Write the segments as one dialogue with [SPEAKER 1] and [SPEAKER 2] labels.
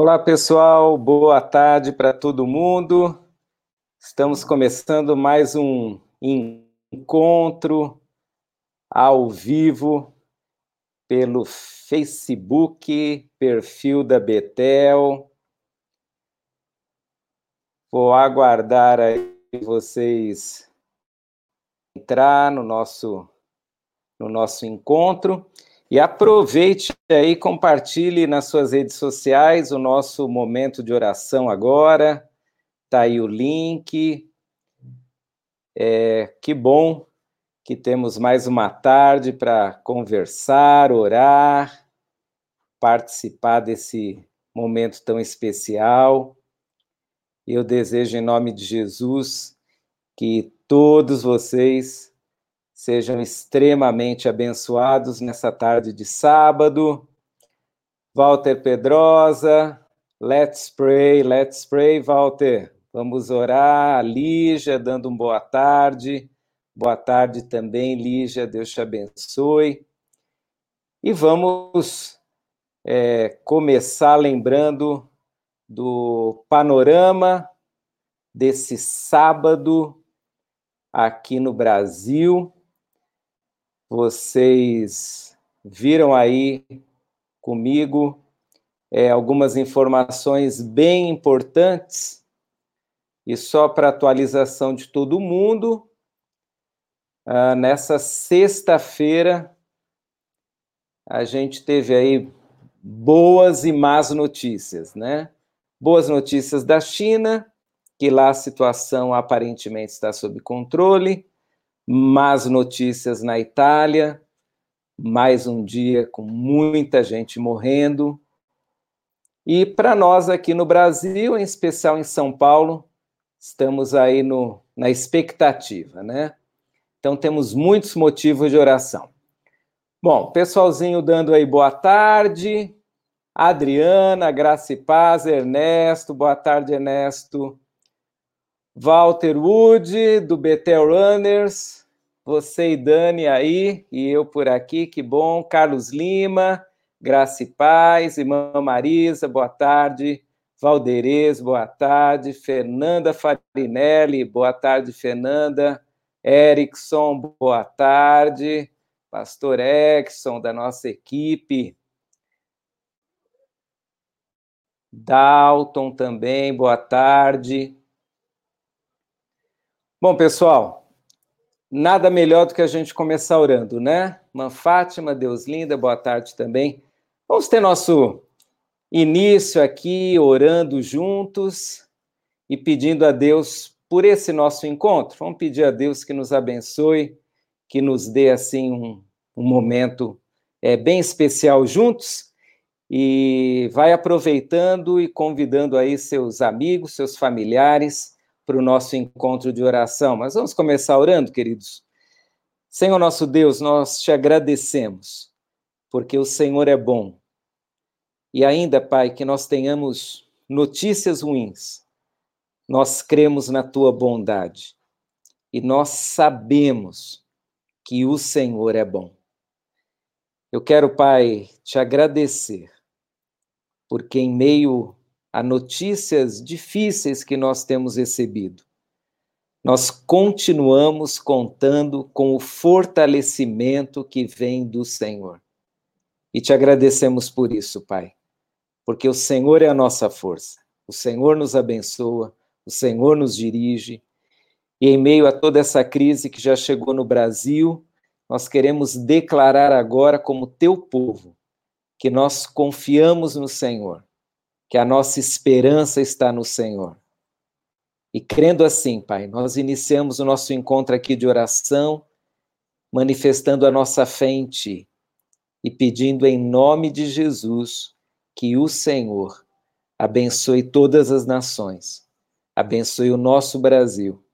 [SPEAKER 1] Olá, pessoal. Boa tarde para todo mundo. Estamos começando mais um encontro ao vivo pelo Facebook, perfil da Betel. Vou aguardar aí vocês entrar no nosso no nosso encontro. E aproveite aí, compartilhe nas suas redes sociais o nosso momento de oração agora. Está aí o link. É, que bom que temos mais uma tarde para conversar, orar, participar desse momento tão especial. Eu desejo, em nome de Jesus, que todos vocês Sejam extremamente abençoados nessa tarde de sábado. Walter Pedrosa, let's pray, let's pray, Walter. Vamos orar. Lígia, dando uma boa tarde. Boa tarde também, Lígia. Deus te abençoe. E vamos é, começar lembrando do panorama desse sábado aqui no Brasil. Vocês viram aí comigo é, algumas informações bem importantes, e só para atualização de todo mundo, ah, nessa sexta-feira, a gente teve aí boas e más notícias, né? Boas notícias da China, que lá a situação aparentemente está sob controle más notícias na Itália, mais um dia com muita gente morrendo. E para nós aqui no Brasil, em especial em São Paulo, estamos aí no, na expectativa, né? Então temos muitos motivos de oração. Bom, pessoalzinho dando aí boa tarde. Adriana, Graça e Paz, Ernesto, boa tarde, Ernesto. Walter Wood, do Betel Runners, você e Dani aí, e eu por aqui, que bom. Carlos Lima, Graça e Paz, Irmã Marisa, boa tarde. Valderez, boa tarde. Fernanda Farinelli, boa tarde, Fernanda. Erickson, boa tarde. Pastor Erickson, da nossa equipe. Dalton também, boa tarde. Bom, pessoal, nada melhor do que a gente começar orando, né? Mãe Fátima, Deus linda, boa tarde também. Vamos ter nosso início aqui orando juntos e pedindo a Deus por esse nosso encontro. Vamos pedir a Deus que nos abençoe, que nos dê assim um, um momento é, bem especial juntos e vai aproveitando e convidando aí seus amigos, seus familiares para o nosso encontro de oração. Mas vamos começar orando, queridos. Senhor nosso Deus, nós te agradecemos, porque o Senhor é bom. E ainda, Pai, que nós tenhamos notícias ruins, nós cremos na tua bondade e nós sabemos que o Senhor é bom. Eu quero, Pai, te agradecer, porque em meio a notícias difíceis que nós temos recebido, nós continuamos contando com o fortalecimento que vem do Senhor. E te agradecemos por isso, Pai, porque o Senhor é a nossa força, o Senhor nos abençoa, o Senhor nos dirige, e em meio a toda essa crise que já chegou no Brasil, nós queremos declarar agora, como teu povo, que nós confiamos no Senhor que a nossa esperança está no Senhor. E crendo assim, Pai, nós iniciamos o nosso encontro aqui de oração, manifestando a nossa fé em Ti e pedindo em nome de Jesus que o Senhor abençoe todas as nações, abençoe o nosso Brasil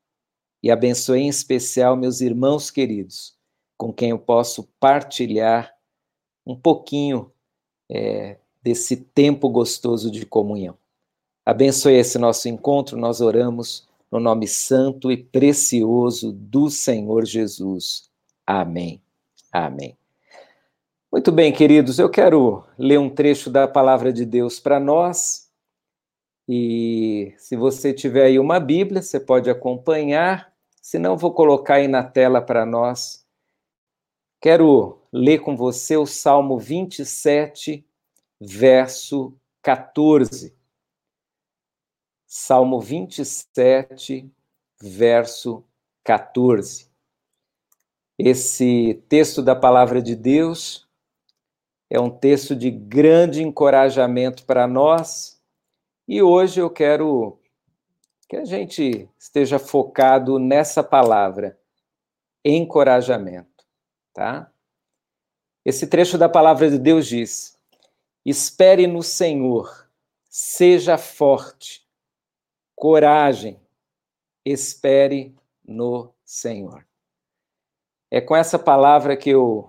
[SPEAKER 1] e abençoe em especial meus irmãos queridos, com quem eu posso partilhar um pouquinho é, desse tempo gostoso de comunhão. Abençoe esse nosso encontro, nós oramos no nome santo e precioso do Senhor Jesus. Amém. Amém. Muito bem, queridos, eu quero ler um trecho da palavra de Deus para nós E se você tiver aí uma Bíblia, você pode acompanhar. Se não, vou colocar aí na tela para nós. Quero ler com você o Salmo 27, verso 14. Salmo 27, verso 14. Esse texto da palavra de Deus é um texto de grande encorajamento para nós e hoje eu quero que a gente esteja focado nessa palavra, encorajamento, tá? Esse trecho da palavra de Deus diz: Espere no Senhor, seja forte, coragem, espere no Senhor. É com essa palavra que eu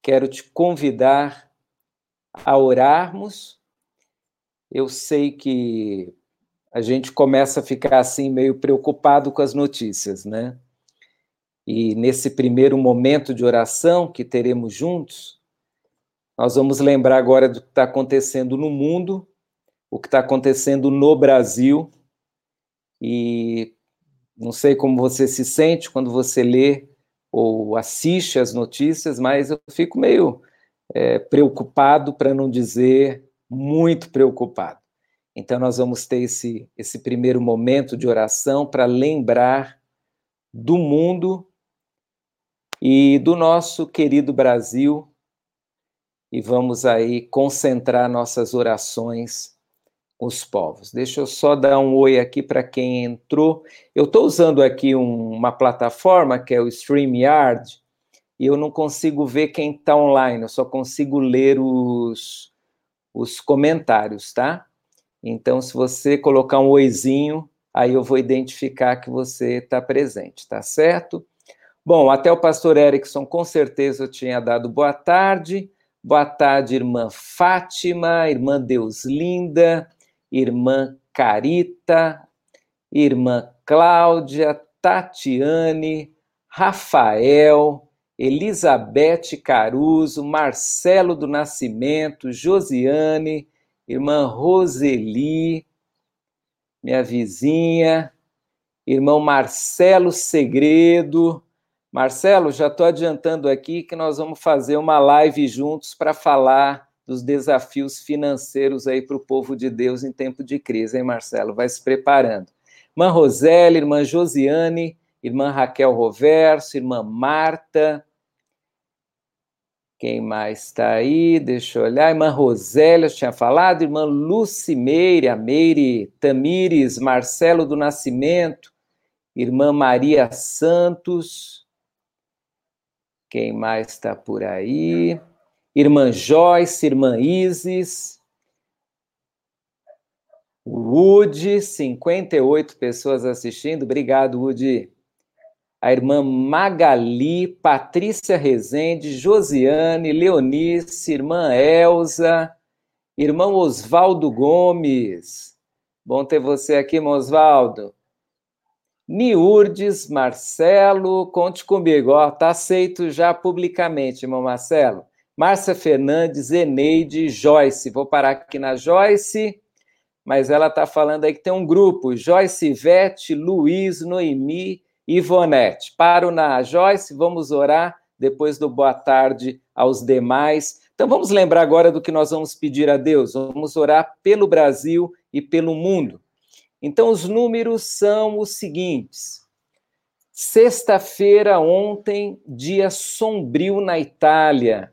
[SPEAKER 1] quero te convidar a orarmos. Eu sei que a gente começa a ficar assim meio preocupado com as notícias, né? E nesse primeiro momento de oração que teremos juntos, nós vamos lembrar agora do que está acontecendo no mundo, o que está acontecendo no Brasil. E não sei como você se sente quando você lê ou assiste as notícias, mas eu fico meio é, preocupado, para não dizer muito preocupado. Então, nós vamos ter esse, esse primeiro momento de oração para lembrar do mundo e do nosso querido Brasil, e vamos aí concentrar nossas orações os povos. Deixa eu só dar um oi aqui para quem entrou. Eu estou usando aqui um, uma plataforma que é o StreamYard e eu não consigo ver quem está online, eu só consigo ler os, os comentários, tá? Então, se você colocar um oizinho, aí eu vou identificar que você está presente, tá certo? Bom, até o pastor Erickson, com certeza eu tinha dado boa tarde. Boa tarde, irmã Fátima, irmã Deus Linda, irmã Carita, irmã Cláudia, Tatiane, Rafael, Elizabeth Caruso, Marcelo do Nascimento, Josiane, irmã Roseli, minha vizinha, irmão Marcelo Segredo. Marcelo, já estou adiantando aqui que nós vamos fazer uma live juntos para falar dos desafios financeiros aí para o povo de Deus em tempo de crise, hein, Marcelo? Vai se preparando. Irmã Roseli, irmã Josiane, irmã Raquel Roverso, irmã Marta. Quem mais está aí? Deixa eu olhar. Irmã Rosélia, eu tinha falado. Irmã Lucimeire, a Meire Tamires, Marcelo do Nascimento. Irmã Maria Santos. Quem mais está por aí? irmã Joyce, irmã Isis, Woody, 58 pessoas assistindo, obrigado, Woody. A irmã Magali, Patrícia Rezende, Josiane, Leonice, irmã Elza, irmão Oswaldo Gomes. Bom ter você aqui, irmão Oswaldo. Niurdes, Marcelo, conte comigo, ó, tá aceito já publicamente, irmão Marcelo. Márcia Fernandes, Eneide, Joyce. Vou parar aqui na Joyce, mas ela está falando aí que tem um grupo: Joyce, Ivete, Luiz, Noemi Ivonete. Paro na Joyce, vamos orar depois do boa tarde aos demais. Então vamos lembrar agora do que nós vamos pedir a Deus. Vamos orar pelo Brasil e pelo mundo. Então os números são os seguintes. Sexta-feira, ontem, dia sombrio na Itália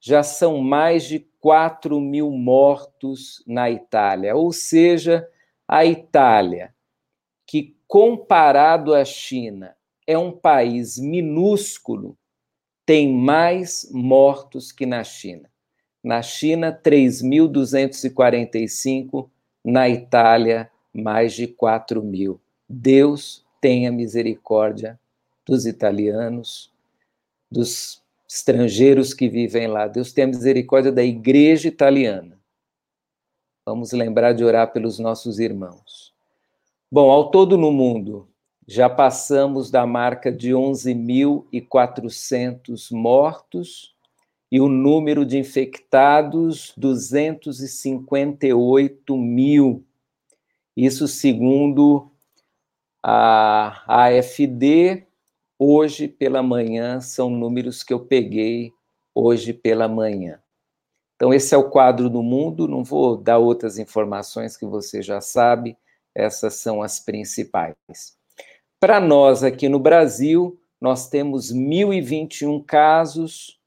[SPEAKER 1] já são mais de 4 mil mortos na Itália. Ou seja, a Itália, que comparado à China é um país minúsculo, tem mais mortos que na China. Na China, 3.245, na Itália, mais de 4 mil. Deus tenha misericórdia dos italianos, dos estrangeiros que vivem lá. Deus tenha misericórdia da igreja italiana. Vamos lembrar de orar pelos nossos irmãos. Bom, ao todo no mundo, já passamos da marca de 11.400 mortos e o número de infectados, 258 mil. Isso segundo a AFD, hoje pela manhã, são números que eu peguei hoje pela manhã. Então, esse é o quadro do mundo, não vou dar outras informações que você já sabe, essas são as principais. Para nós aqui no Brasil, nós temos 1.021 casos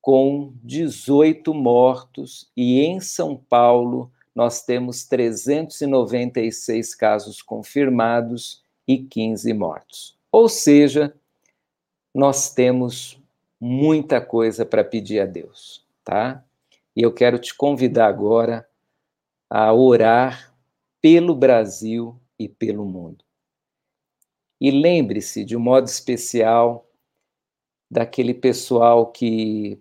[SPEAKER 1] com 18 mortos, e em São Paulo nós temos 396 casos confirmados e 15 mortos. Ou seja, nós temos muita coisa para pedir a Deus, tá? E eu quero te convidar agora a orar pelo Brasil e pelo mundo. E lembre-se, de um modo especial, daquele pessoal que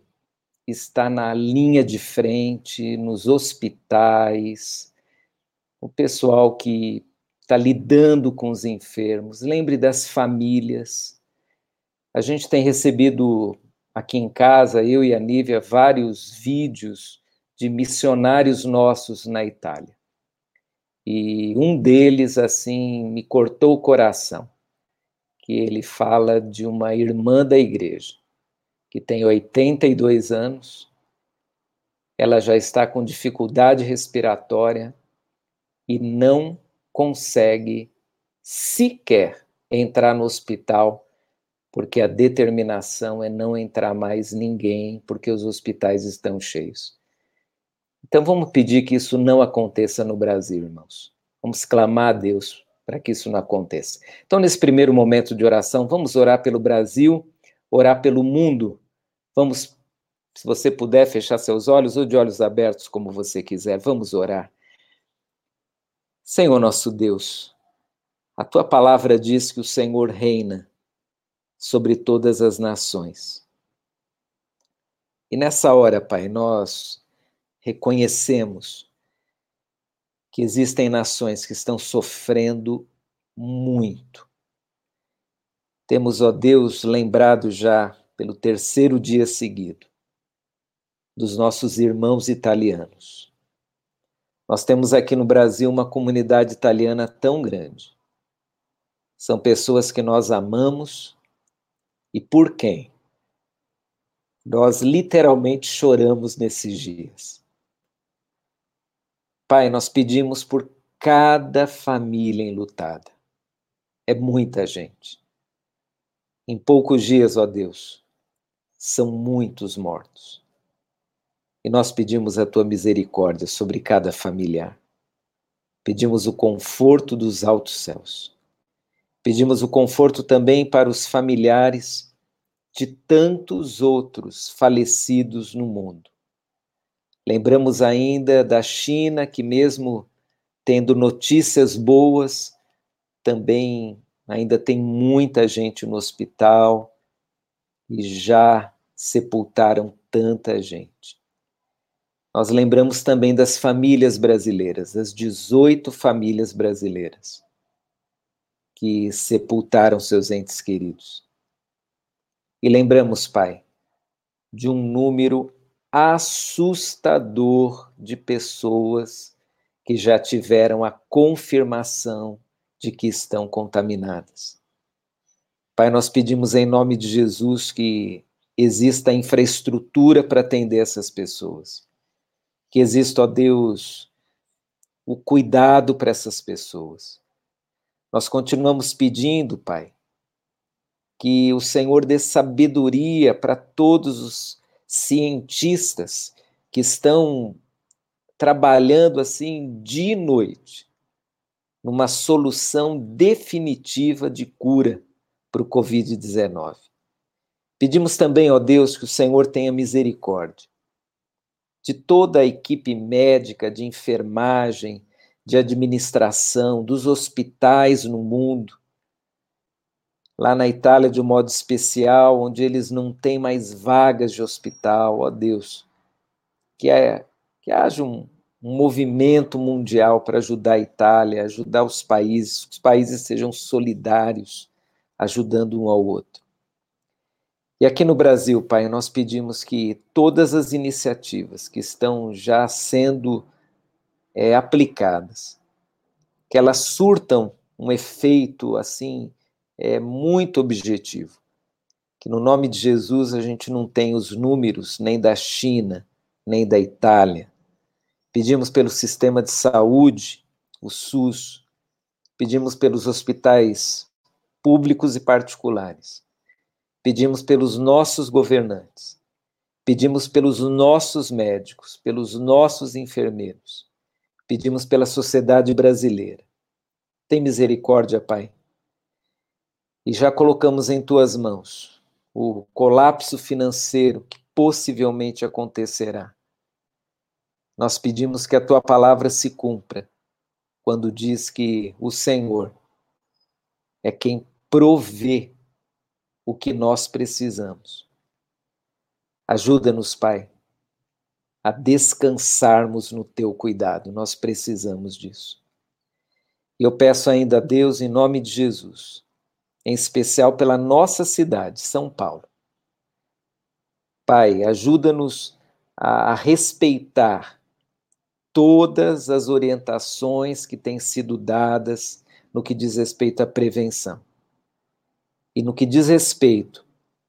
[SPEAKER 1] está na linha de frente, nos hospitais, o pessoal que está lidando com os enfermos. Lembre das famílias. A gente tem recebido aqui em casa, eu e a Nívia, vários vídeos de missionários nossos na Itália. E um deles, assim, me cortou o coração, que ele fala de uma irmã da igreja que tem 82 anos, ela já está com dificuldade respiratória e não consegue sequer entrar no hospital, porque a determinação é não entrar mais ninguém, porque os hospitais estão cheios. Então vamos pedir que isso não aconteça no Brasil, irmãos. Vamos clamar a Deus para que isso não aconteça. Então, nesse primeiro momento de oração, vamos orar pelo Brasil, orar pelo mundo Vamos, se você puder, fechar seus olhos ou de olhos abertos, como você quiser. Vamos orar. Senhor nosso Deus, a tua palavra diz que o Senhor reina sobre todas as nações. E nessa hora, Pai, nós reconhecemos que existem nações que estão sofrendo muito. Temos, ó Deus, lembrado já pelo terceiro dia seguido, dos nossos irmãos italianos. Nós temos aqui no Brasil uma comunidade italiana tão grande. São pessoas que nós amamos e por quem? Nós literalmente choramos nesses dias. Pai, nós pedimos por cada família enlutada. É muita gente. Em poucos dias, ó Deus, são muitos mortos. E nós pedimos a tua misericórdia sobre cada familiar. Pedimos o conforto dos altos céus. Pedimos o conforto também para os familiares de tantos outros falecidos no mundo. Lembramos ainda da China, que, mesmo tendo notícias boas, também ainda tem muita gente no hospital e já sepultaram tanta gente. Nós lembramos também das famílias brasileiras, das 18 famílias brasileiras que sepultaram seus entes queridos. E lembramos, Pai, de um número assustador de pessoas que já tiveram a confirmação de que estão contaminadas. Pai, nós pedimos em nome de Jesus que exista infraestrutura para atender essas pessoas. Que exista, ó Deus, o cuidado para essas pessoas. Nós continuamos pedindo, Pai, que o Senhor dê sabedoria para todos os cientistas que estão trabalhando assim dia e noite numa solução definitiva de cura para o Covid-19. Pedimos também, ó Deus, que o Senhor tenha misericórdia de toda a equipe médica, de enfermagem, de administração, dos hospitais no mundo. Lá na Itália, de um modo especial, onde eles não têm mais vagas de hospital, ó Deus, que, é, que haja um, um movimento mundial para ajudar a Itália, ajudar os países, que os países sejam solidários, ajudando um ao outro. E aqui no Brasil, Pai, nós pedimos que todas as iniciativas que estão já sendo é, aplicadas, que elas surtam um efeito assim é muito objetivo. Que no nome de Jesus a gente não tem os números nem da China, nem da Itália. Pedimos pelo sistema de saúde, o SUS, pedimos pelos hospitais públicos e particulares, pedimos pelos nossos governantes, pedimos pelos nossos médicos, pelos nossos enfermeiros, pedimos pela sociedade brasileira. Tem misericórdia, Pai. E já colocamos em tuas mãos o colapso financeiro que possivelmente acontecerá. Nós pedimos que a tua palavra se cumpra quando diz que o Senhor é quem provê o que nós precisamos. Ajuda-nos, Pai, a descansarmos no teu cuidado. Nós precisamos disso. Eu peço ainda a Deus, em nome de Jesus, em especial pela nossa cidade, São Paulo. Pai, ajuda-nos a respeitar todas as orientações que têm sido dadas no que diz respeito à prevenção. E no que diz respeito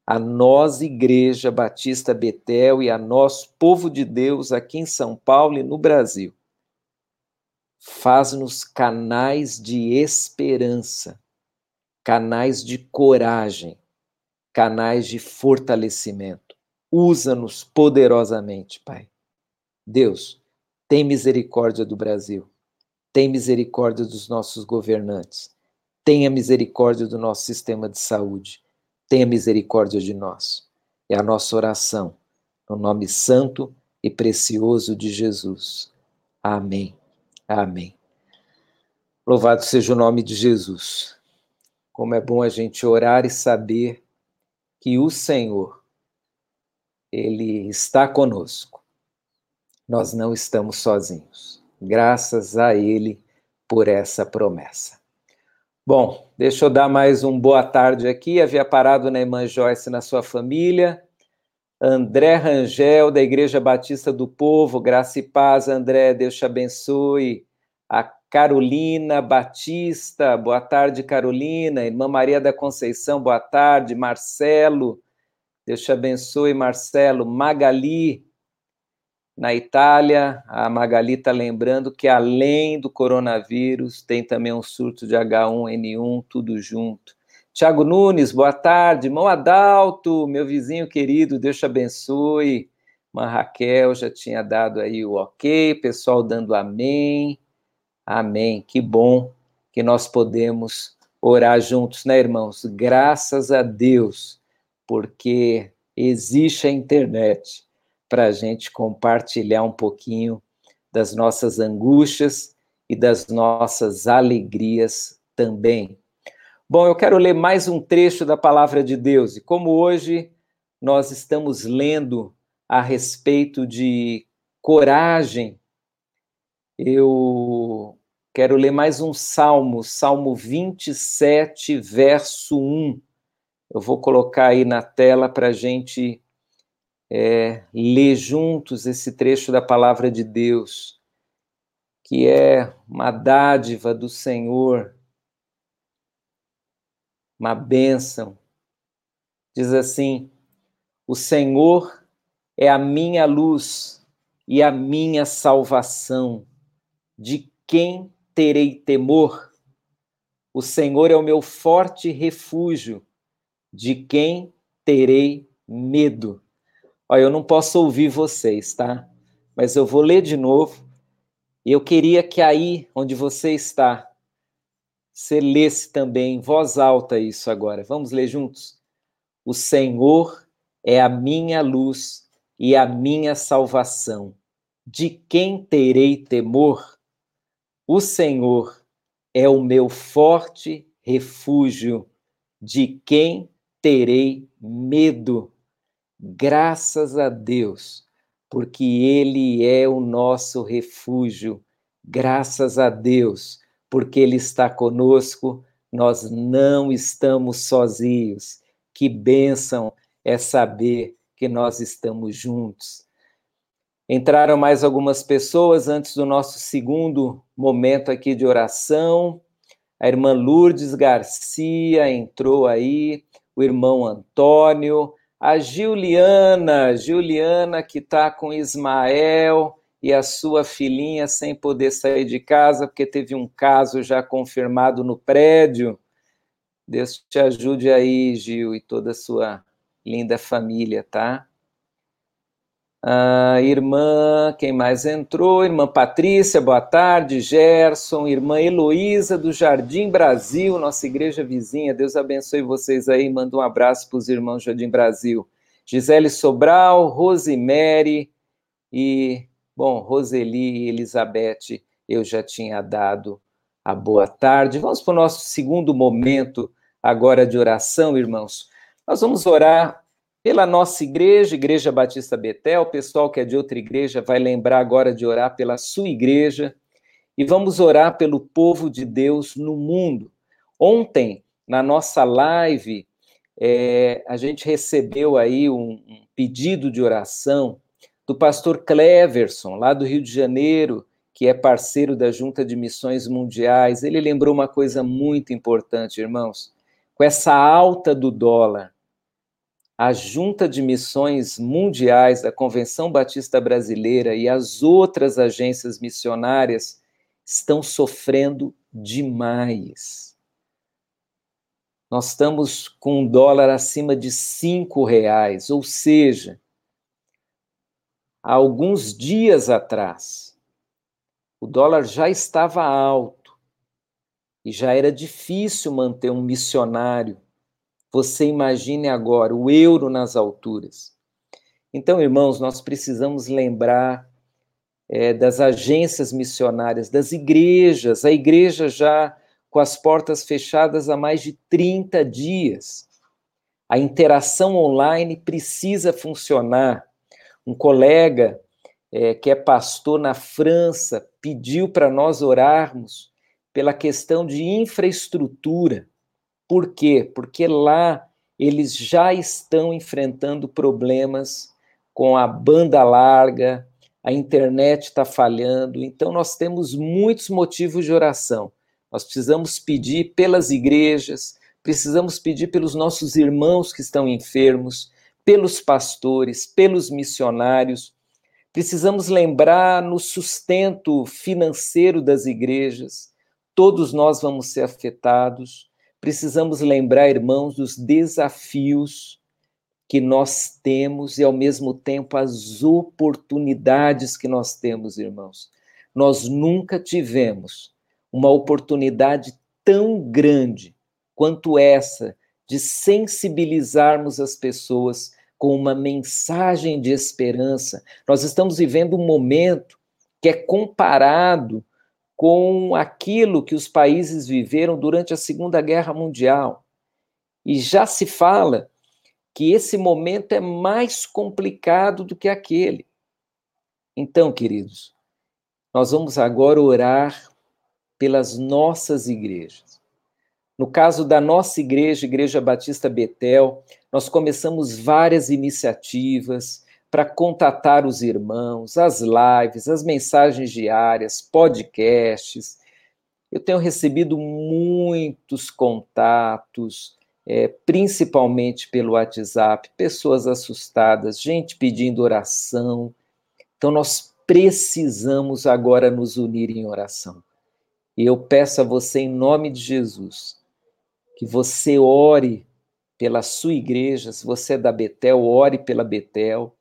[SPEAKER 1] a nós, Igreja Batista Betel, e a nós, povo de Deus, aqui em São Paulo e no Brasil, faz-nos canais de esperança, canais de coragem, canais de fortalecimento. Usa-nos poderosamente, Pai. Deus, tem misericórdia do Brasil, tem misericórdia dos nossos governantes, tenha misericórdia do nosso sistema de saúde, tenha misericórdia de nós. É a nossa oração, no nome santo e precioso de Jesus. Amém. Amém. Louvado seja o nome de Jesus. Como é bom a gente orar e saber que o Senhor, Ele está conosco. Nós não estamos sozinhos. Graças a Ele por essa promessa. Bom, deixa eu dar mais um boa tarde aqui. Havia parado na irmã Joyce na sua família. André Rangel, da Igreja Batista do Povo, graça e paz, André, Deus te abençoe. A Carolina Batista, boa tarde, Carolina. Irmã Maria da Conceição, boa tarde. Marcelo, Deus te abençoe, Marcelo. Magali, na Itália, a Magali está lembrando que além do coronavírus, tem também um surto de H1N1, tudo junto. Tiago Nunes, boa tarde. Irmão Adalto, meu vizinho querido, Deus te abençoe. Irmã Raquel já tinha dado aí o ok, pessoal dando amém. Amém. Que bom que nós podemos orar juntos, né, irmãos? Graças a Deus, porque existe a internet para a gente compartilhar um pouquinho das nossas angústias e das nossas alegrias também. Bom, eu quero ler mais um trecho da palavra de Deus. E como hoje nós estamos lendo a respeito de coragem, eu quero ler mais um salmo, Salmo 27, verso 1. Eu vou colocar aí na tela para a gente é, ler juntos esse trecho da palavra de Deus, que é uma dádiva do Senhor uma bênção. Diz assim: O Senhor é a minha luz e a minha salvação. De quem terei temor? O Senhor é o meu forte refúgio. De quem terei medo? Olha, eu não posso ouvir vocês, tá? Mas eu vou ler de novo. E eu queria que aí onde você está, você lesse também em voz alta isso agora. Vamos ler juntos? O Senhor é a minha luz e a minha salvação. De quem terei temor? O Senhor é o meu forte refúgio. De quem terei medo? Graças a Deus, porque Ele é o nosso refúgio. Graças a Deus porque Ele está conosco, nós não estamos sozinhos. Que bênção é saber que nós estamos juntos. Entraram mais algumas pessoas antes do nosso segundo momento aqui de oração. A irmã Lourdes Garcia entrou aí, o irmão Antônio, a Juliana, Juliana que está com Ismael e a sua filhinha sem poder sair de casa porque teve um caso já confirmado no prédio. Deus te ajude aí, Gil, e toda a sua linda família, tá? Ah, irmã, quem mais entrou? Irmã Patrícia, boa tarde. Gerson, irmã Heloísa do Jardim Brasil, nossa igreja vizinha. Deus abençoe vocês aí. Manda um abraço para os irmãos Jardim Brasil. Gisele Sobral, Rosemary e, bom, Roseli e Elizabeth, eu já tinha dado a boa tarde. Vamos para o nosso segundo momento agora de oração, irmãos. Nós vamos orar pela nossa igreja, Igreja Batista Betel, o pessoal que é de outra igreja vai lembrar agora de orar pela sua igreja e vamos orar pelo povo de Deus no mundo. Ontem, na nossa live, é, a gente recebeu aí um, um pedido de oração do pastor Cleverson, lá do Rio de Janeiro, que é parceiro da Junta de Missões Mundiais. Ele lembrou uma coisa muito importante, irmãos. Com essa alta do dólar, a Junta de Missões Mundiais da Convenção Batista Brasileira e as outras agências missionárias estão sofrendo demais. Nós estamos com um dólar acima de cinco reais, ou seja, há alguns dias atrás, o dólar já estava alto e já era difícil manter um missionário você imagine agora o euro nas alturas. Então, irmãos, nós precisamos lembrar é, das agências missionárias, das igrejas, a igreja já com as portas fechadas há mais de 30 dias. A interação online precisa funcionar. Um colega é, que é pastor na França pediu para nós orarmos pela questão de infraestrutura. Por quê? Porque lá eles já estão enfrentando problemas com a banda larga, a internet está falhando, então nós temos muitos motivos de oração. Nós precisamos pedir pelas igrejas, precisamos pedir pelos nossos irmãos que estão enfermos, pelos pastores, pelos missionários. Precisamos lembrar no sustento financeiro das igrejas. Todos nós vamos ser afetados precisamos lembrar, irmãos, dos desafios que nós temos e, ao mesmo tempo, as oportunidades que nós temos, irmãos. Nós nunca tivemos uma oportunidade tão grande quanto essa de sensibilizarmos as pessoas com uma mensagem de esperança. Nós estamos vivendo um momento que é comparado com aquilo que os países viveram durante a Segunda Guerra Mundial. E já se fala que esse momento é mais complicado do que aquele. Então, queridos, nós vamos agora orar pelas nossas igrejas. No caso da nossa igreja, Igreja Batista Betel, nós começamos várias iniciativas, para contatar os irmãos, as lives, as mensagens diárias, podcasts. Eu tenho recebido muitos contatos, é, principalmente pelo WhatsApp, pessoas assustadas, gente pedindo oração. Então, nós precisamos agora nos unir em oração. E eu peço a você, em nome de Jesus, que você ore pela sua igreja, se você é da Betel, ore pela Betel,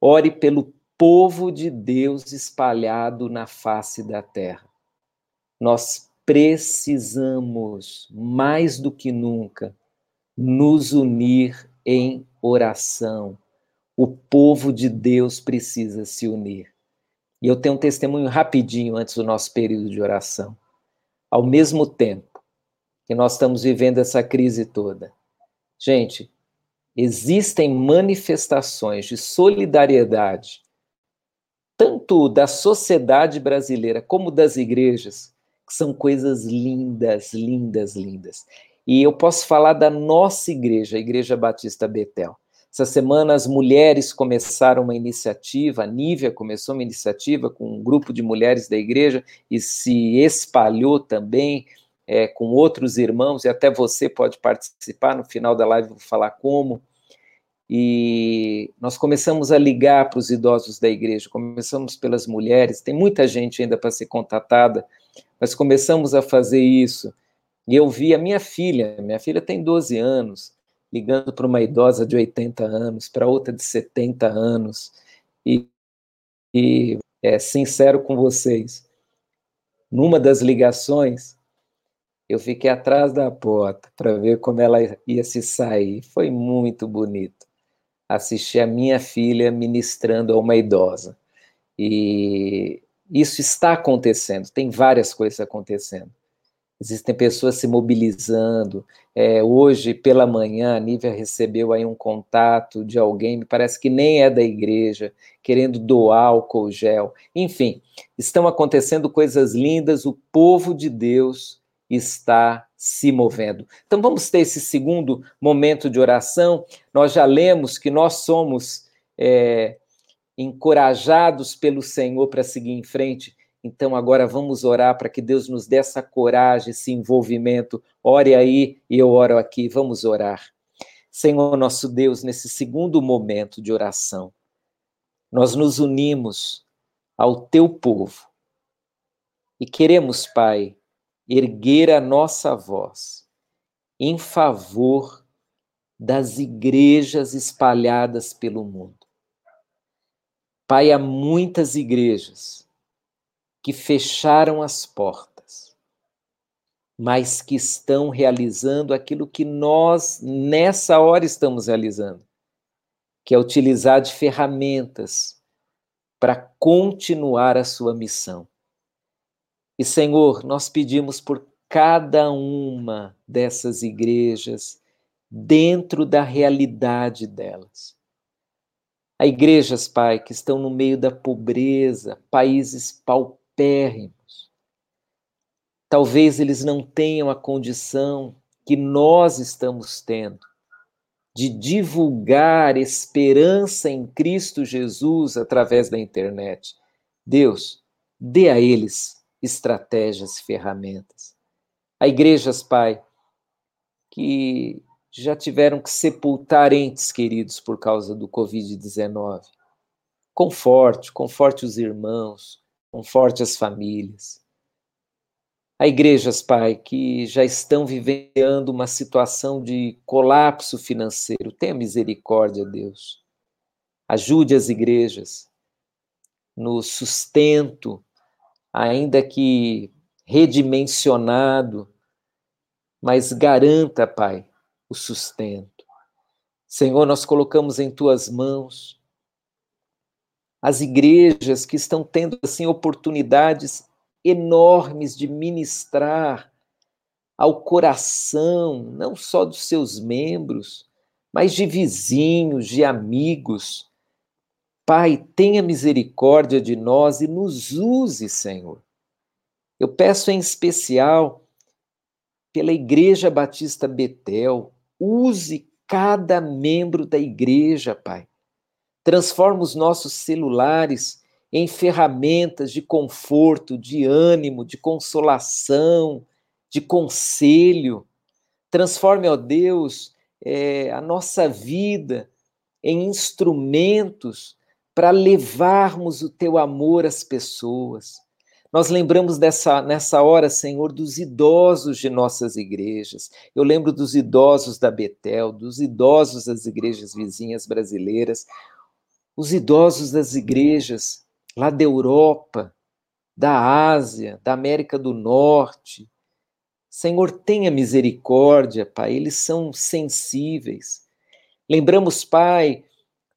[SPEAKER 1] Ore pelo povo de Deus espalhado na face da terra. Nós precisamos, mais do que nunca, nos unir em oração. O povo de Deus precisa se unir. E eu tenho um testemunho rapidinho antes do nosso período de oração. Ao mesmo tempo que nós estamos vivendo essa crise toda, gente, existem manifestações de solidariedade, tanto da sociedade brasileira como das igrejas, que são coisas lindas, lindas, lindas. E eu posso falar da nossa igreja, a Igreja Batista Betel. Essa semana as mulheres começaram uma iniciativa, a Nívia começou uma iniciativa com um grupo de mulheres da igreja e se espalhou também é, com outros irmãos, e até você pode participar. No final da live vou falar como. E nós começamos a ligar para os idosos da igreja, começamos pelas mulheres, tem muita gente ainda para ser contatada, mas começamos a fazer isso. E eu vi a minha filha, minha filha tem 12 anos, ligando para uma idosa de 80 anos, para outra de 70 anos, e, e é sincero com vocês, numa das ligações, eu fiquei atrás da porta para ver como ela ia se sair. Foi muito bonito assistir a minha filha ministrando a uma idosa. E isso está acontecendo, tem várias coisas acontecendo. Existem pessoas se mobilizando. É, hoje, pela manhã, a Nívia recebeu aí um contato de alguém, me parece que nem é da igreja, querendo doar álcool gel. Enfim, estão acontecendo coisas lindas, o povo de Deus está se movendo. Então vamos ter esse segundo momento de oração. Nós já lemos que nós somos é, encorajados pelo Senhor para seguir em frente. Então, agora vamos orar para que Deus nos dê essa coragem, esse envolvimento. Ore aí e eu oro aqui. Vamos orar. Senhor, nosso Deus, nesse segundo momento de oração, nós nos unimos ao teu povo e queremos, Pai, erguer a nossa voz em favor das igrejas espalhadas pelo mundo. Pai, há muitas igrejas que fecharam as portas, mas que estão realizando aquilo que nós, nessa hora, estamos realizando, que é utilizar de ferramentas para continuar a sua missão. E, Senhor, nós pedimos por cada uma dessas igrejas dentro da realidade delas. Há igrejas, Pai, que estão no meio da pobreza, países paupérrimos. Talvez eles não tenham a condição que nós estamos tendo de divulgar esperança em Cristo Jesus através da internet. Deus, dê a eles estratégias e ferramentas. Há igrejas, Pai, que já tiveram que sepultar entes queridos por causa do Covid-19. Conforte, conforte os irmãos, conforte as famílias. Há igrejas, Pai, que já estão vivendo uma situação de colapso financeiro. Tenha misericórdia, Deus. Ajude as igrejas no sustento, ainda que redimensionado, mas garanta, Pai, o sustento. Senhor, nós colocamos em tuas mãos as igrejas que estão tendo assim oportunidades enormes de ministrar ao coração, não só dos seus membros, mas de vizinhos, de amigos. Pai, tenha misericórdia de nós e nos use, Senhor. Eu peço em especial pela Igreja Batista Betel, use cada membro da igreja, Pai transforma os nossos celulares em ferramentas de conforto, de ânimo, de consolação, de conselho. Transforme, ó Deus, é, a nossa vida em instrumentos para levarmos o teu amor às pessoas. Nós lembramos dessa, nessa hora, Senhor, dos idosos de nossas igrejas. Eu lembro dos idosos da Betel, dos idosos das igrejas vizinhas brasileiras, os idosos das igrejas lá da Europa, da Ásia, da América do Norte. Senhor, tenha misericórdia, Pai, eles são sensíveis. Lembramos, Pai,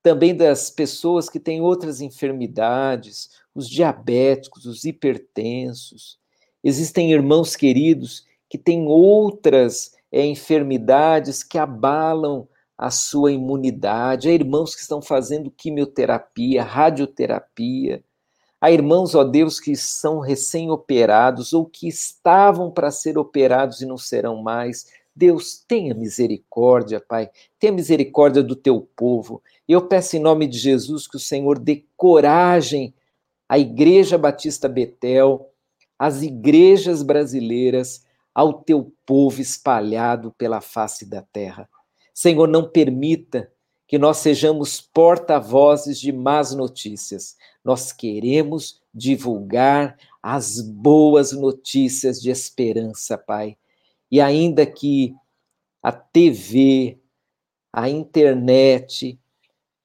[SPEAKER 1] também das pessoas que têm outras enfermidades, os diabéticos, os hipertensos. Existem irmãos queridos que têm outras é, enfermidades que abalam a sua imunidade. Há irmãos que estão fazendo quimioterapia, radioterapia. Há irmãos, ó Deus, que são recém-operados ou que estavam para ser operados e não serão mais. Deus, tenha misericórdia, Pai, tenha misericórdia do teu povo. Eu peço em nome de Jesus que o Senhor dê coragem à Igreja Batista Betel, às igrejas brasileiras, ao teu povo espalhado pela face da terra. Senhor, não permita que nós sejamos porta-vozes de más notícias. Nós queremos divulgar as boas notícias de esperança, Pai. E ainda que a TV, a internet,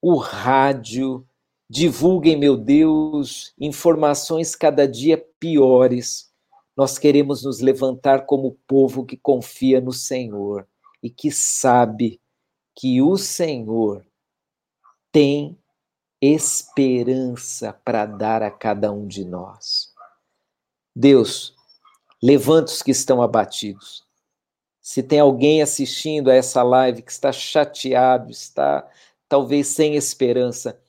[SPEAKER 1] o rádio divulguem, meu Deus, informações cada dia piores, nós queremos nos levantar como povo que confia no Senhor e que sabe que o Senhor tem esperança para dar a cada um de nós. Deus, levanta os que estão abatidos. Se tem alguém assistindo a essa live que está chateado, está talvez sem esperança,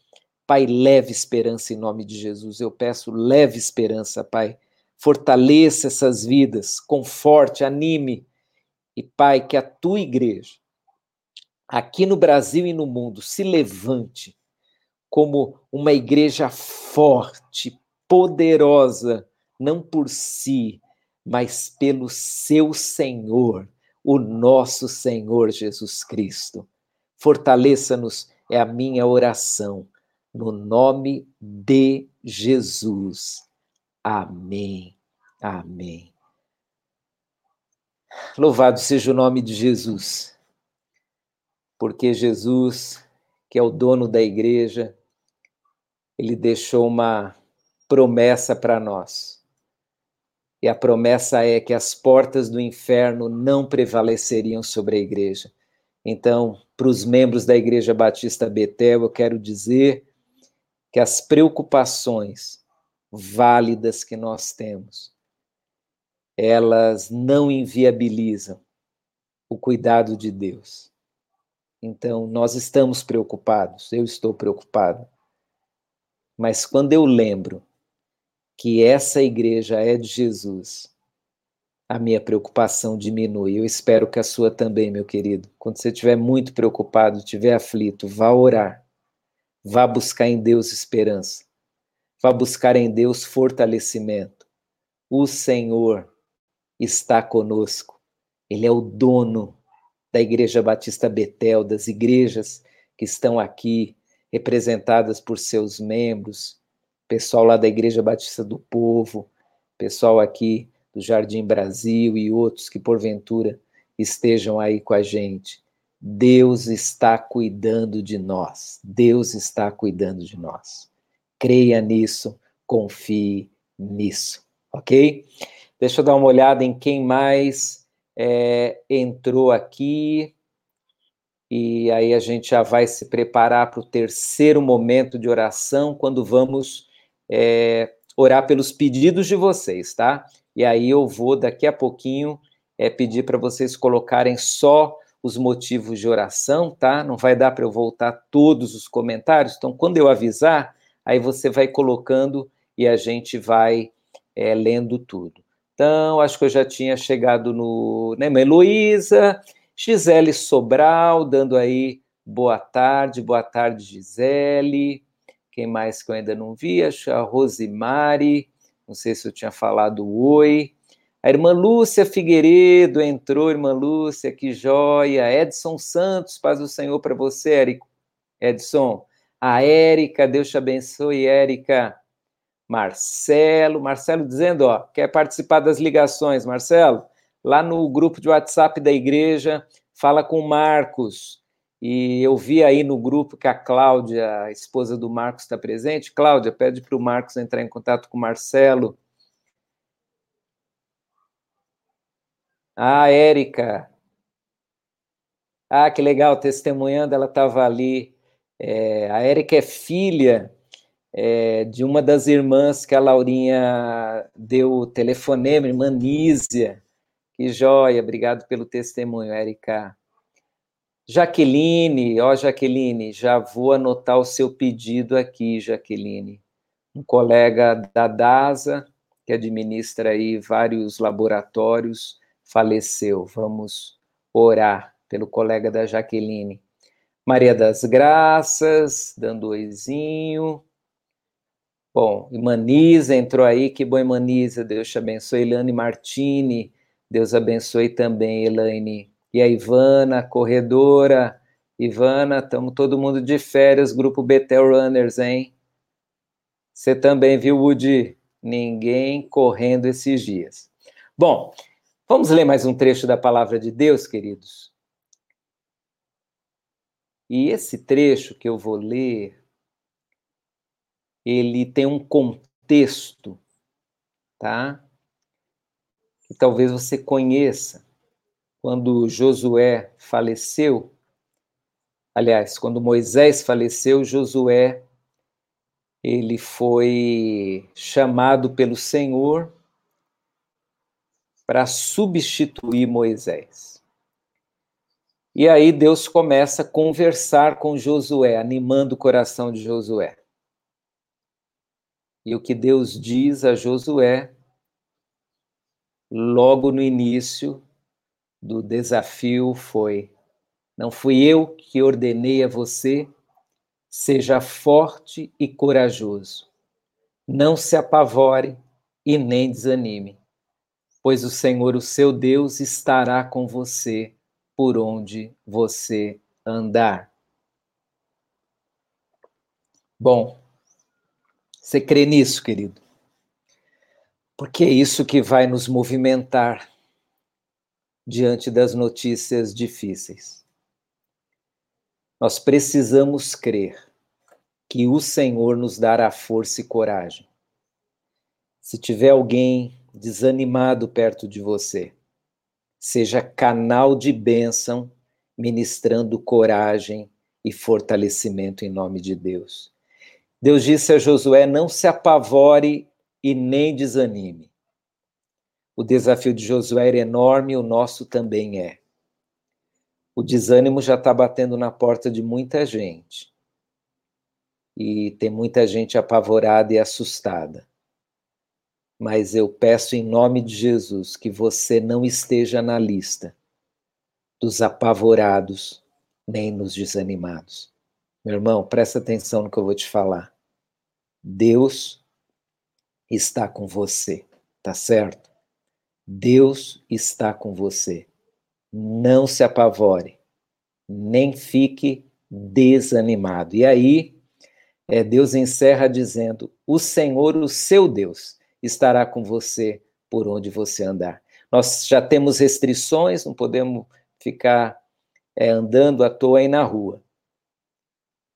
[SPEAKER 1] Pai, leve esperança em nome de Jesus. Eu peço, leve esperança, Pai. Fortaleça essas vidas, conforte, anime. E, Pai, que a tua igreja aqui no Brasil e no mundo se levante como uma igreja forte, poderosa, não por si, mas pelo seu Senhor, o nosso Senhor Jesus Cristo. Fortaleça-nos, é a minha oração, no nome de Jesus. Amém. Amém. Louvado seja o nome de Jesus porque Jesus, que é o dono da igreja, ele deixou uma promessa para nós. E a promessa é que as portas do inferno não prevaleceriam sobre a igreja. Então, para os membros da Igreja Batista Betel, eu quero dizer que as preocupações válidas que nós temos, elas não inviabilizam o cuidado de Deus. Então, nós estamos preocupados, eu estou preocupado. Mas quando eu lembro que essa igreja é de Jesus, a minha preocupação diminui. Eu espero que a sua também, meu querido. Quando você estiver muito preocupado, estiver aflito, vá orar. Vá buscar em Deus esperança. Vá buscar em Deus fortalecimento. O Senhor está conosco. Ele é o dono da Igreja Batista Betel, das igrejas que estão aqui representadas por seus membros, pessoal lá da Igreja Batista do Povo, pessoal aqui do Jardim Brasil e outros que porventura estejam aí com a gente. Deus está cuidando de nós. Deus está cuidando de nós. Creia nisso, confie nisso, ok? Deixa eu dar uma olhada em quem mais é, entrou aqui, e aí a gente já vai se preparar para o terceiro momento de oração, quando vamos é, orar pelos pedidos de vocês, tá? E aí eu vou, daqui a pouquinho, é, pedir para vocês colocarem só os motivos de oração, tá? Não vai dar para eu voltar todos os comentários, então quando eu avisar, aí você vai colocando e a gente vai é, lendo tudo. Então, acho que eu já tinha chegado no. Né, Heloísa, Gisele Sobral, dando aí boa tarde, boa tarde, Gisele. Quem mais que eu ainda não vi? Acho a Rosimari, não sei se eu tinha falado oi. A irmã Lúcia Figueiredo entrou, irmã Lúcia, que joia. Edson Santos, paz do Senhor para você, Edson. A Érica, Deus te abençoe, Érica. Marcelo, Marcelo dizendo, ó, quer participar das ligações, Marcelo? Lá no grupo de WhatsApp da igreja, fala com o Marcos. E eu vi aí no grupo que a Cláudia, a esposa do Marcos, está presente. Cláudia, pede para o Marcos entrar em contato com o Marcelo. Ah, Érica. Ah, que legal, testemunhando, ela estava ali. É, a Érica é filha é, de uma das irmãs que a Laurinha deu o telefonema, irmã Nízia. Que joia, obrigado pelo testemunho, Érica. Jaqueline, ó Jaqueline, já vou anotar o seu pedido aqui, Jaqueline. Um colega da DASA, que administra aí vários laboratórios, faleceu. Vamos orar pelo colega da Jaqueline. Maria das Graças, dando oizinho. Bom, Imaniza entrou aí, que bom Imaniza, Deus te abençoe. Elane Martini, Deus abençoe também, Elaine. E a Ivana, corredora. Ivana, estamos todo mundo de férias, grupo Betel Runners, hein? Você também viu, Woody? Ninguém correndo esses dias. Bom, vamos ler mais um trecho da palavra de Deus, queridos? E esse trecho que eu vou ler, ele tem um contexto, tá? Que talvez você conheça. Quando Josué faleceu, aliás, quando Moisés faleceu, Josué ele foi chamado pelo Senhor para substituir Moisés. E aí Deus começa a conversar com Josué, animando o coração de Josué. E o que Deus diz a Josué, logo no início do desafio, foi: Não fui eu que ordenei a você, seja forte e corajoso. Não se apavore e nem desanime, pois o Senhor, o seu Deus, estará com você por onde você andar. Bom, você crê nisso, querido? Porque é isso que vai nos movimentar diante das notícias difíceis. Nós precisamos crer que o Senhor nos dará força e coragem. Se tiver alguém desanimado perto de você, seja canal de bênção, ministrando coragem e fortalecimento em nome de Deus. Deus disse a Josué: não se apavore e nem desanime. O desafio de Josué era enorme, o nosso também é. O desânimo já está batendo na porta de muita gente. E tem muita gente apavorada e assustada mas eu peço em nome de Jesus que você não esteja na lista dos apavorados nem nos desanimados. Meu irmão, presta atenção no que eu vou te falar. Deus está com você, tá certo? Deus está com você. Não se apavore, nem fique desanimado. E aí, é, Deus encerra dizendo: O Senhor, o seu Deus, estará com você por onde você andar. Nós já temos restrições, não podemos ficar é, andando à toa aí na rua.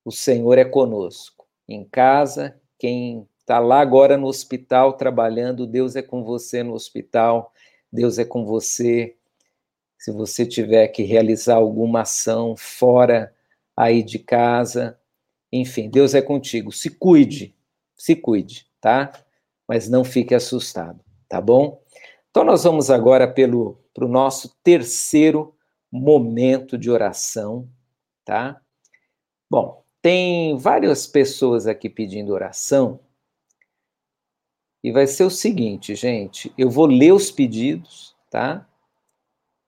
[SPEAKER 1] O Senhor é conosco. Em casa, quem está lá agora no hospital trabalhando, Deus é com você no hospital, Deus é com você. Se você tiver que realizar alguma ação fora aí de casa, enfim, Deus é contigo. Se cuide, se cuide, tá? mas não fique assustado, tá bom? Então, nós vamos agora pelo para o nosso terceiro momento de oração, tá? Bom, tem várias pessoas aqui pedindo oração. E vai ser o seguinte, gente, eu vou ler os pedidos, tá?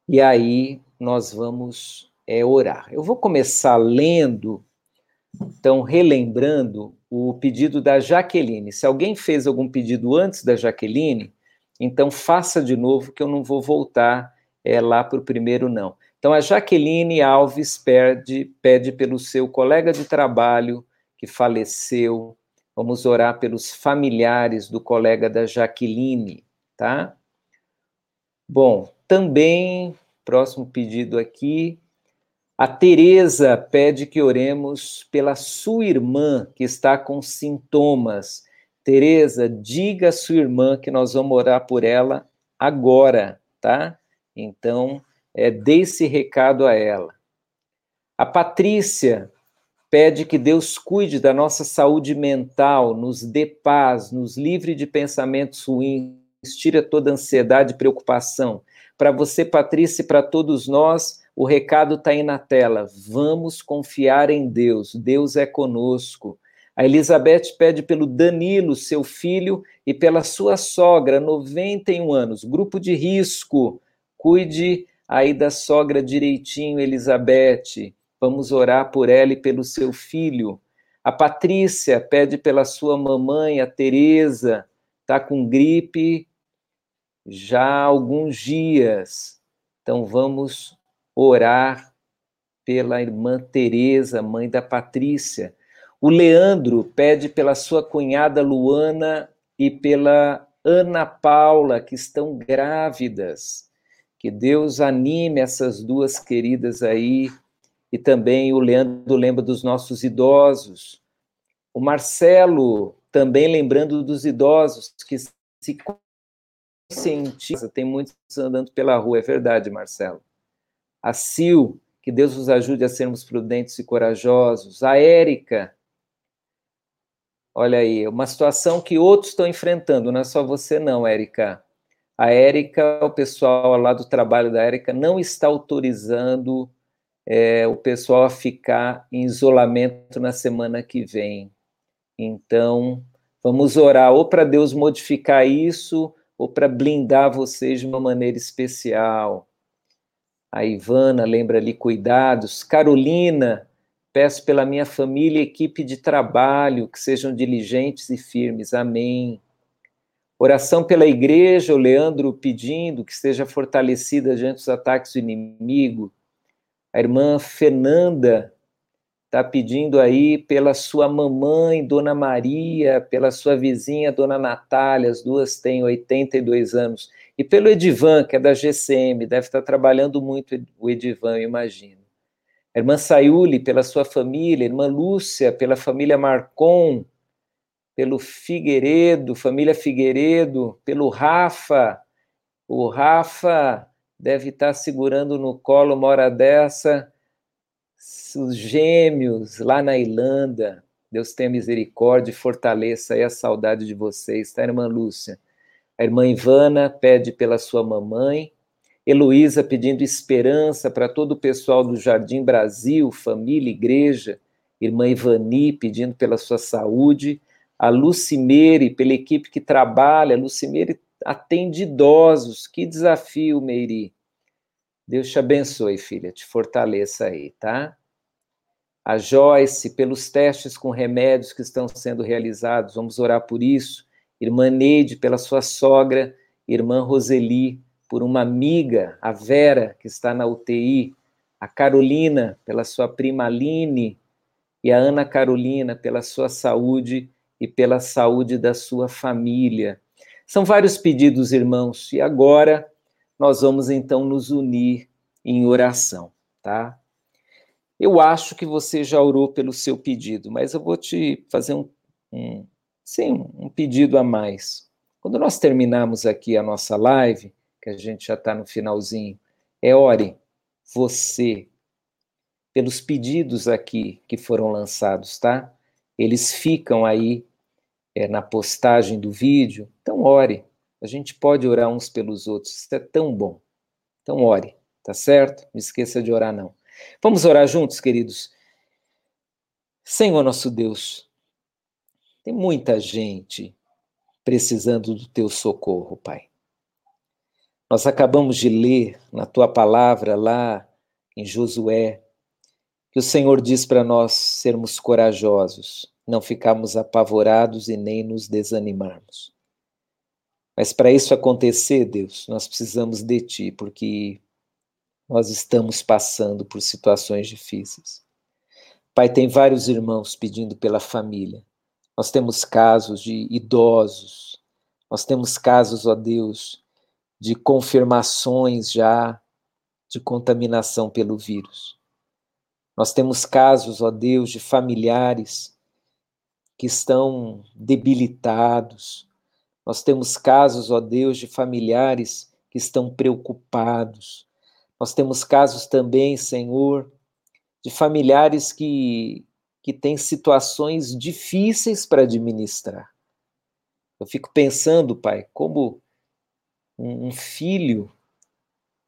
[SPEAKER 1] E aí nós vamos é, orar. Eu vou começar lendo, então, relembrando o pedido da Jaqueline. Se alguém fez algum pedido antes da Jaqueline, então faça de novo, que eu não vou voltar é, lá para o primeiro, não. Então, a Jaqueline Alves pede, pede pelo seu colega de trabalho que faleceu. Vamos orar pelos familiares do colega da Jaqueline, tá? Bom, também, próximo pedido aqui, a Teresa pede que oremos pela sua irmã que está com sintomas. Teresa, diga à sua irmã que nós vamos orar por ela agora, tá? Então, é, dê esse recado a ela. A Patrícia pede que Deus cuide da nossa saúde mental, nos dê paz, nos livre de pensamentos ruins, tira toda ansiedade e preocupação. Para você, Patrícia, e para todos nós, o recado está aí na tela. Vamos confiar em Deus. Deus é conosco. A Elizabeth pede pelo Danilo, seu filho, e pela sua sogra, 91 anos, grupo de risco. Cuide aí da sogra direitinho, Elizabeth. Vamos orar por ela e pelo seu filho. A Patrícia pede pela sua mamãe, a Teresa, está com gripe já há alguns dias. Então vamos orar pela irmã Teresa, mãe da Patrícia. O Leandro pede pela sua cunhada Luana e pela Ana Paula, que estão grávidas. Que Deus anime essas duas queridas aí. E também o Leandro lembra dos nossos idosos. O Marcelo também lembrando dos idosos que se conscientizam. Tem muitos andando pela rua, é verdade, Marcelo. A Sil, que Deus nos ajude a sermos prudentes e corajosos. A Érica, olha aí, uma situação que outros estão enfrentando, não é só você não, Érica. A Érica, o pessoal lá do trabalho da Érica não está autorizando é, o pessoal a ficar em isolamento na semana que vem. Então, vamos orar ou para Deus modificar isso, ou para blindar vocês de uma maneira especial. A Ivana lembra ali cuidados. Carolina, peço pela minha família e equipe de trabalho que sejam diligentes e firmes. Amém. Oração pela igreja, o Leandro pedindo que esteja fortalecida diante dos ataques do inimigo. A irmã Fernanda está pedindo aí pela sua mamãe, Dona Maria, pela sua vizinha, Dona Natália, as duas têm 82 anos, e pelo Edivan, que é da GCM, deve estar trabalhando muito o Edivan, eu imagino. A irmã Sayuli, pela sua família, a irmã Lúcia, pela família Marcon, pelo Figueiredo, família Figueiredo, pelo Rafa. O Rafa deve estar segurando no colo uma hora dessa os gêmeos lá na Irlanda. Deus tenha misericórdia e fortaleça aí a saudade de vocês, tá, irmã Lúcia? A irmã Ivana pede pela sua mamãe. Heloísa pedindo esperança para todo o pessoal do Jardim Brasil, família, igreja. Irmã Ivani pedindo pela sua saúde a Lucimere, pela equipe que trabalha. Lucimere atende idosos. Que desafio, Meiri. Deus te abençoe, filha, te fortaleça aí, tá? A Joyce, pelos testes com remédios que estão sendo realizados, vamos orar por isso. Irmã Neide, pela sua sogra. Irmã Roseli, por uma amiga, a Vera, que está na UTI. A Carolina, pela sua prima Aline. E a Ana Carolina, pela sua saúde e pela saúde da sua família. São vários pedidos, irmãos, e agora nós vamos então nos unir em oração, tá? Eu acho que você já orou pelo seu pedido, mas eu vou te fazer um, um, sim, um pedido a mais. Quando nós terminarmos aqui a nossa live, que a gente já está no finalzinho, é ore você pelos pedidos aqui que foram lançados, tá? Eles ficam aí é, na postagem do vídeo. Então, ore. A gente pode orar uns pelos outros. Isso é tão bom. Então, ore, tá certo? Não esqueça de orar, não. Vamos orar juntos, queridos? Senhor nosso Deus, tem muita gente precisando do teu socorro, Pai. Nós acabamos de ler na tua palavra lá em Josué que o Senhor diz para nós sermos corajosos, não ficarmos apavorados e nem nos desanimarmos. Mas para isso acontecer, Deus, nós precisamos de Ti, porque nós estamos passando por situações difíceis. Pai, tem vários irmãos pedindo pela família. Nós temos casos de idosos, nós temos casos, ó Deus, de confirmações já de contaminação pelo vírus. Nós temos casos, ó Deus, de familiares que estão debilitados. Nós temos casos, ó Deus, de familiares que estão preocupados. Nós temos casos também, Senhor, de familiares que, que têm situações difíceis para administrar. Eu fico pensando, Pai, como um, um filho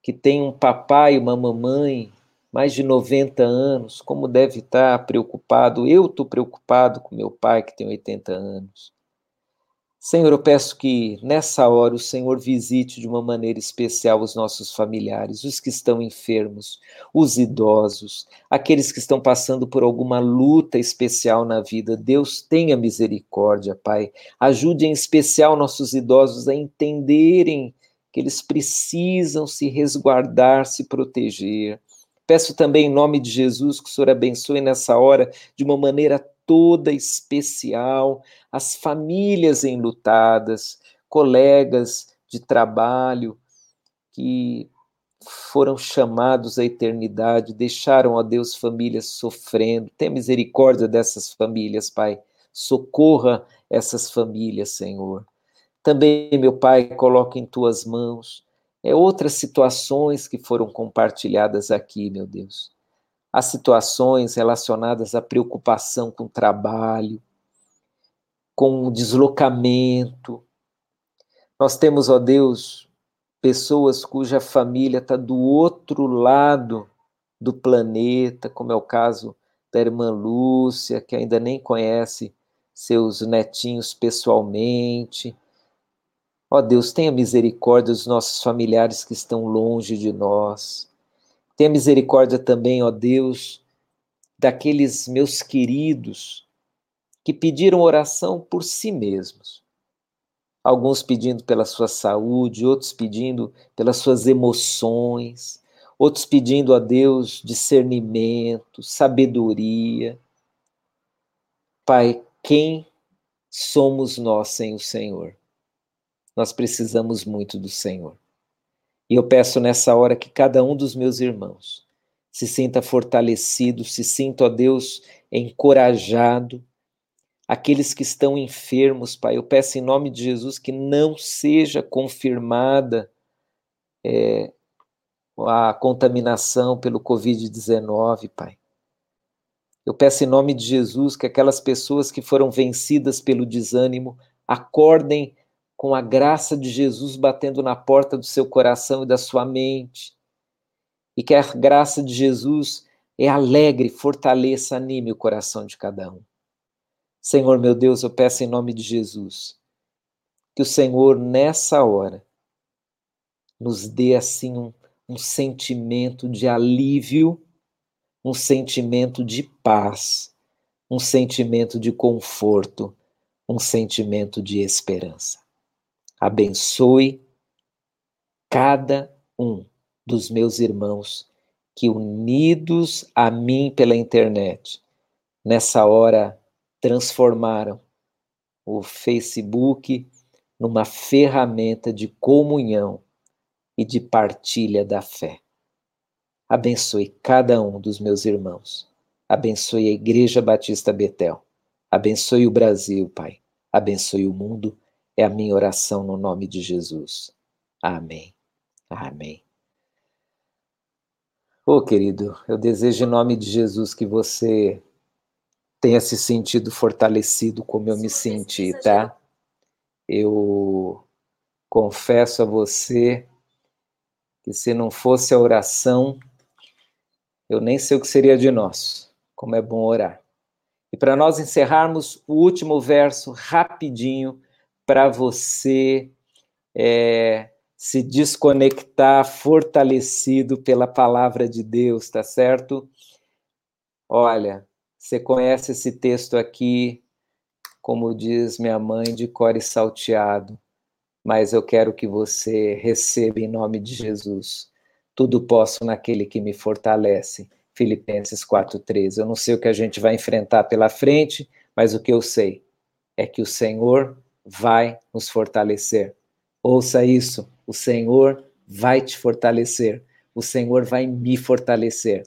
[SPEAKER 1] que tem um papai e uma mamãe mais de 90 anos, como deve estar preocupado. Eu estou preocupado com meu pai, que tem 80 anos. Senhor, eu peço que nessa hora o Senhor visite de uma maneira especial os nossos familiares, os que estão enfermos, os idosos, aqueles que estão passando por alguma luta especial na vida. Deus tenha misericórdia, Pai. Ajude em especial nossos idosos a entenderem que eles precisam se resguardar, se proteger. Peço também em nome de Jesus que o Senhor abençoe nessa hora de uma maneira toda especial, as famílias enlutadas, colegas de trabalho que foram chamados à eternidade, deixaram a Deus famílias sofrendo. Tenha misericórdia dessas famílias, Pai. Socorra essas famílias, Senhor. Também, meu Pai, coloco em tuas mãos é outras situações que foram compartilhadas aqui, meu Deus as situações relacionadas à preocupação com o trabalho, com o deslocamento. Nós temos, ó Deus, pessoas cuja família está do outro lado do planeta, como é o caso da irmã Lúcia, que ainda nem conhece seus netinhos pessoalmente. Ó Deus, tenha misericórdia dos nossos familiares que estão longe de nós. Tenha misericórdia também, ó Deus, daqueles meus queridos que pediram oração por si mesmos. Alguns pedindo pela sua saúde, outros pedindo pelas suas emoções, outros pedindo a Deus discernimento, sabedoria. Pai, quem somos nós sem o Senhor? Nós precisamos muito do Senhor. E eu peço nessa hora que cada um dos meus irmãos se sinta fortalecido, se sinta, ó Deus, encorajado. Aqueles que estão enfermos, Pai, eu peço em nome de Jesus que não seja confirmada é, a contaminação pelo Covid-19, Pai. Eu peço em nome de Jesus que aquelas pessoas que foram vencidas pelo desânimo acordem com a graça de Jesus batendo na porta do seu coração e da sua mente. E que a graça de Jesus é alegre, fortaleça, anime o coração de cada um. Senhor meu Deus, eu peço em nome de Jesus que o Senhor, nessa hora, nos dê assim um, um sentimento de alívio, um sentimento de paz, um sentimento de conforto, um sentimento de esperança abençoe cada um dos meus irmãos que, unidos a mim pela internet, nessa hora transformaram o Facebook numa ferramenta de comunhão e de partilha da fé. Abençoe cada um dos meus irmãos. Abençoe a Igreja Batista Betel. Abençoe o Brasil, Pai. Abençoe o mundo é a minha oração no nome de Jesus. Amém. Amém. Ô oh, querido, eu desejo em nome de Jesus que você tenha se sentido fortalecido como eu me senti, tá? Eu confesso a você que se não fosse a oração, eu nem sei o que seria de nós. Como é bom orar. E para nós encerrarmos o último verso rapidinho, para você é, se desconectar fortalecido pela palavra de Deus, tá certo? Olha, você conhece esse texto aqui, como diz minha mãe, de core salteado, mas eu quero que você receba em nome de Jesus. Tudo posso naquele que me fortalece. Filipenses 4,13. Eu não sei o que a gente vai enfrentar pela frente, mas o que eu sei é que o Senhor vai nos fortalecer. Ouça isso: o Senhor vai te fortalecer, o Senhor vai me fortalecer.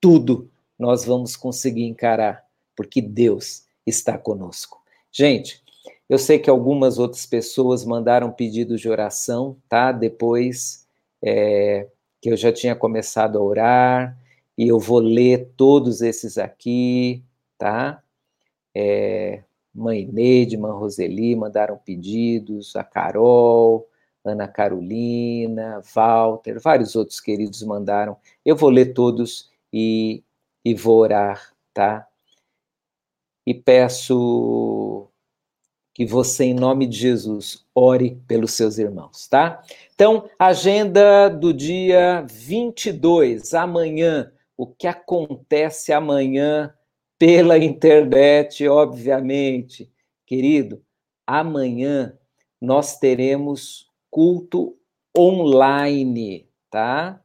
[SPEAKER 1] Tudo nós vamos conseguir encarar, porque Deus está conosco. Gente, eu sei que algumas outras pessoas mandaram pedidos de oração, tá? Depois é, que eu já tinha começado a orar, e eu vou ler todos esses aqui, tá? É, Mãe Neide, Mãe Roseli mandaram pedidos, a Carol, Ana Carolina, Walter, vários outros queridos mandaram. Eu vou ler todos e, e vou orar, tá? E peço que você, em nome de Jesus, ore pelos seus irmãos, tá? Então, agenda do dia 22, amanhã. O que acontece amanhã pela internet, obviamente. Querido, amanhã nós teremos culto online, tá?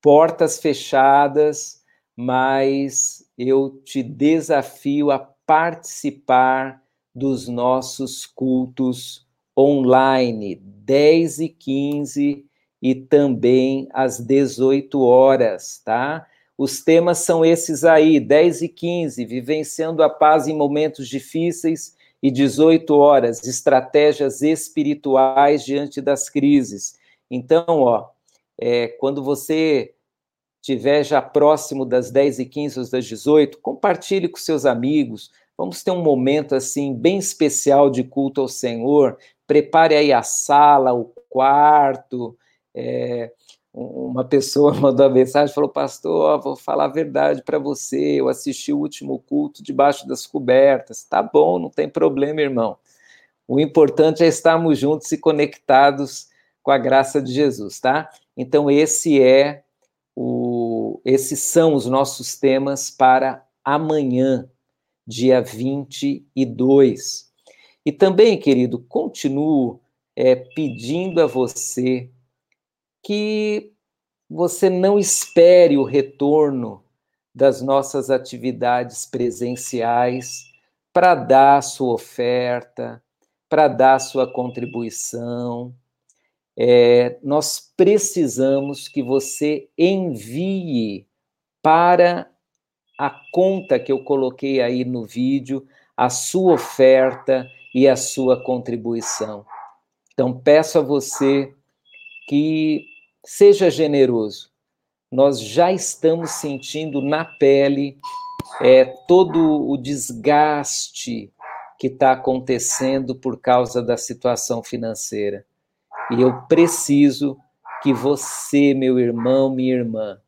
[SPEAKER 1] Portas fechadas, mas eu te desafio a participar dos nossos cultos online, 10 e 15 e também às 18 horas, tá? Os temas são esses aí, 10 e 15, vivenciando a paz em momentos difíceis, e 18 horas, estratégias espirituais diante das crises. Então, ó, é, quando você estiver já próximo das 10 e 15 ou das 18, compartilhe com seus amigos, Vamos ter um momento assim bem especial de culto ao Senhor. Prepare aí a sala, o quarto. É, uma pessoa mandou uma mensagem, falou, pastor, vou falar a verdade para você, eu assisti o último culto debaixo das cobertas. Tá bom, não tem problema, irmão. O importante é estarmos juntos e conectados com a graça de Jesus, tá? Então esse é o esses são os nossos temas para amanhã, dia 22. E também, querido, continuo é, pedindo a você que você não espere o retorno das nossas atividades presenciais para dar sua oferta, para dar sua contribuição. É, nós precisamos que você envie para a conta que eu coloquei aí no vídeo, a sua oferta e a sua contribuição. Então, peço a você que seja generoso. Nós já estamos sentindo na pele é, todo o desgaste que está acontecendo por causa da situação financeira. E eu preciso que você, meu irmão, minha irmã,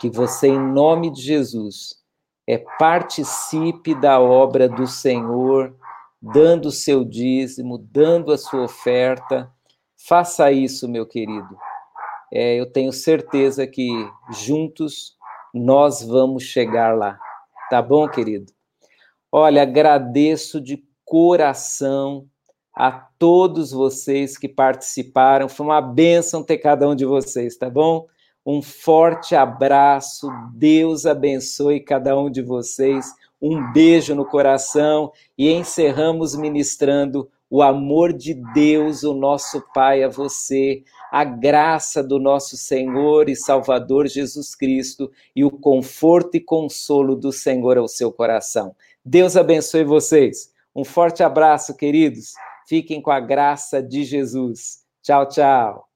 [SPEAKER 1] que você, em nome de Jesus, é, participe da obra do Senhor, dando o seu dízimo, dando a sua oferta. Faça isso, meu querido. É, eu tenho certeza que juntos nós vamos chegar lá. Tá bom, querido? Olha, agradeço de coração a todos vocês que participaram. Foi uma bênção ter cada um de vocês, tá bom? Um forte abraço, Deus abençoe cada um de vocês. Um beijo no coração e encerramos ministrando o amor de Deus, o nosso Pai, a você, a graça do nosso Senhor e Salvador Jesus Cristo e o conforto e consolo do Senhor ao seu coração. Deus abençoe vocês. Um forte abraço, queridos. Fiquem com a graça de Jesus. Tchau, tchau.